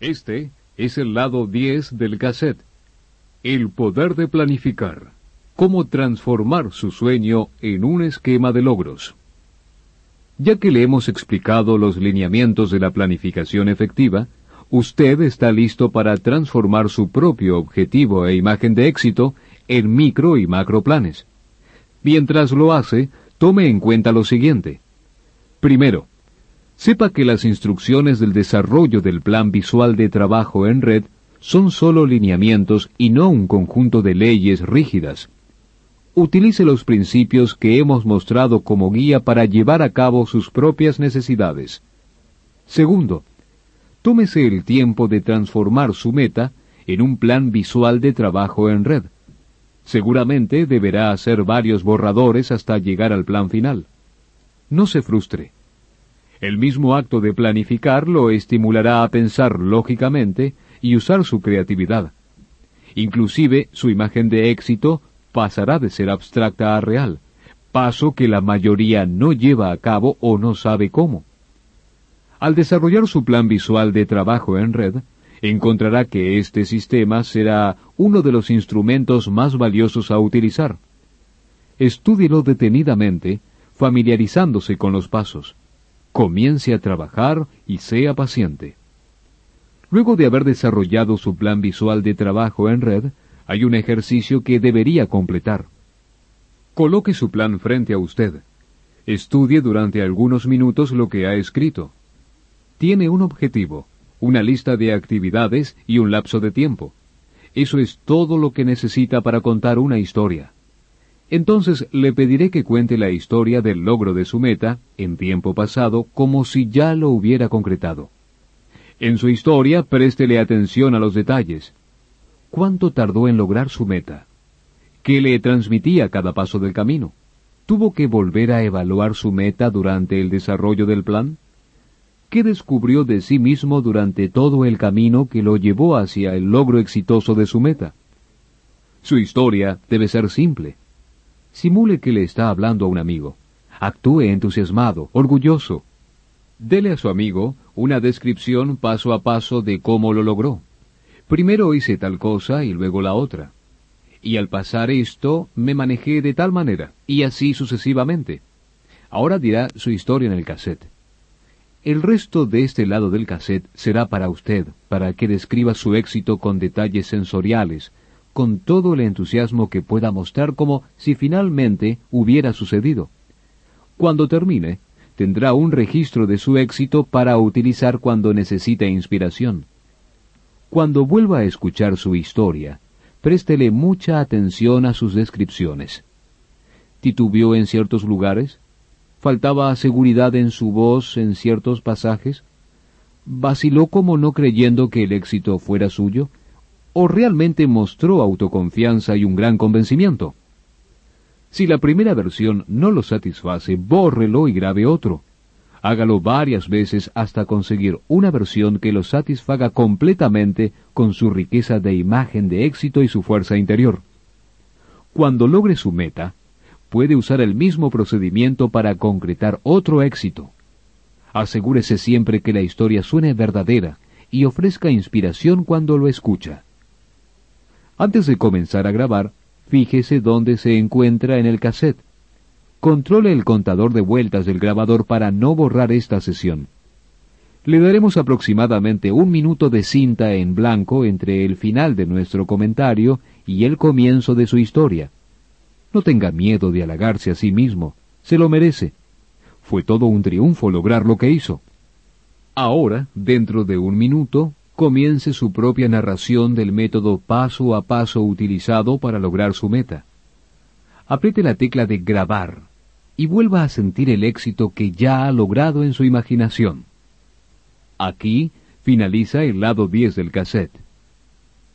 Este es el lado 10 del cassette. El poder de planificar. Cómo transformar su sueño en un esquema de logros. Ya que le hemos explicado los lineamientos de la planificación efectiva, usted está listo para transformar su propio objetivo e imagen de éxito en micro y macro planes. Mientras lo hace, tome en cuenta lo siguiente. Primero, sepa que las instrucciones del desarrollo del plan visual de trabajo en red son solo lineamientos y no un conjunto de leyes rígidas. Utilice los principios que hemos mostrado como guía para llevar a cabo sus propias necesidades. Segundo, tómese el tiempo de transformar su meta en un plan visual de trabajo en red. Seguramente deberá hacer varios borradores hasta llegar al plan final. No se frustre. El mismo acto de planificar lo estimulará a pensar lógicamente y usar su creatividad. Inclusive su imagen de éxito pasará de ser abstracta a real, paso que la mayoría no lleva a cabo o no sabe cómo. Al desarrollar su plan visual de trabajo en red, encontrará que este sistema será uno de los instrumentos más valiosos a utilizar. Estúdielo detenidamente, familiarizándose con los pasos. Comience a trabajar y sea paciente. Luego de haber desarrollado su plan visual de trabajo en red, hay un ejercicio que debería completar. Coloque su plan frente a usted. Estudie durante algunos minutos lo que ha escrito. Tiene un objetivo, una lista de actividades y un lapso de tiempo. Eso es todo lo que necesita para contar una historia. Entonces le pediré que cuente la historia del logro de su meta en tiempo pasado como si ya lo hubiera concretado. En su historia préstele atención a los detalles. ¿Cuánto tardó en lograr su meta? ¿Qué le transmitía cada paso del camino? ¿Tuvo que volver a evaluar su meta durante el desarrollo del plan? ¿Qué descubrió de sí mismo durante todo el camino que lo llevó hacia el logro exitoso de su meta? Su historia debe ser simple. Simule que le está hablando a un amigo. Actúe entusiasmado, orgulloso. Dele a su amigo una descripción paso a paso de cómo lo logró. Primero hice tal cosa y luego la otra. Y al pasar esto me manejé de tal manera, y así sucesivamente. Ahora dirá su historia en el cassette. El resto de este lado del cassette será para usted, para que describa su éxito con detalles sensoriales, con todo el entusiasmo que pueda mostrar como si finalmente hubiera sucedido. Cuando termine, tendrá un registro de su éxito para utilizar cuando necesite inspiración. Cuando vuelva a escuchar su historia, préstele mucha atención a sus descripciones. ¿Titubeó en ciertos lugares? faltaba seguridad en su voz en ciertos pasajes? ¿Vaciló como no creyendo que el éxito fuera suyo? ¿O realmente mostró autoconfianza y un gran convencimiento? Si la primera versión no lo satisface, bórrelo y grabe otro. Hágalo varias veces hasta conseguir una versión que lo satisfaga completamente con su riqueza de imagen de éxito y su fuerza interior. Cuando logre su meta, puede usar el mismo procedimiento para concretar otro éxito. Asegúrese siempre que la historia suene verdadera y ofrezca inspiración cuando lo escucha. Antes de comenzar a grabar, fíjese dónde se encuentra en el cassette. Controle el contador de vueltas del grabador para no borrar esta sesión. Le daremos aproximadamente un minuto de cinta en blanco entre el final de nuestro comentario y el comienzo de su historia. No tenga miedo de halagarse a sí mismo, se lo merece. Fue todo un triunfo lograr lo que hizo. Ahora, dentro de un minuto, comience su propia narración del método paso a paso utilizado para lograr su meta. Apriete la tecla de grabar y vuelva a sentir el éxito que ya ha logrado en su imaginación. Aquí finaliza el lado 10 del cassette.